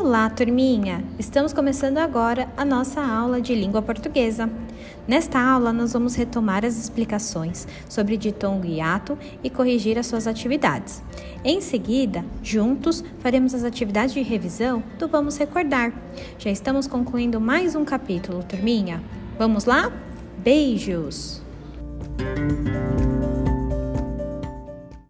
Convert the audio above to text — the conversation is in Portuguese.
Olá, turminha! Estamos começando agora a nossa aula de língua portuguesa. Nesta aula, nós vamos retomar as explicações sobre ditongo e ato e corrigir as suas atividades. Em seguida, juntos, faremos as atividades de revisão do Vamos Recordar. Já estamos concluindo mais um capítulo, turminha. Vamos lá? Beijos!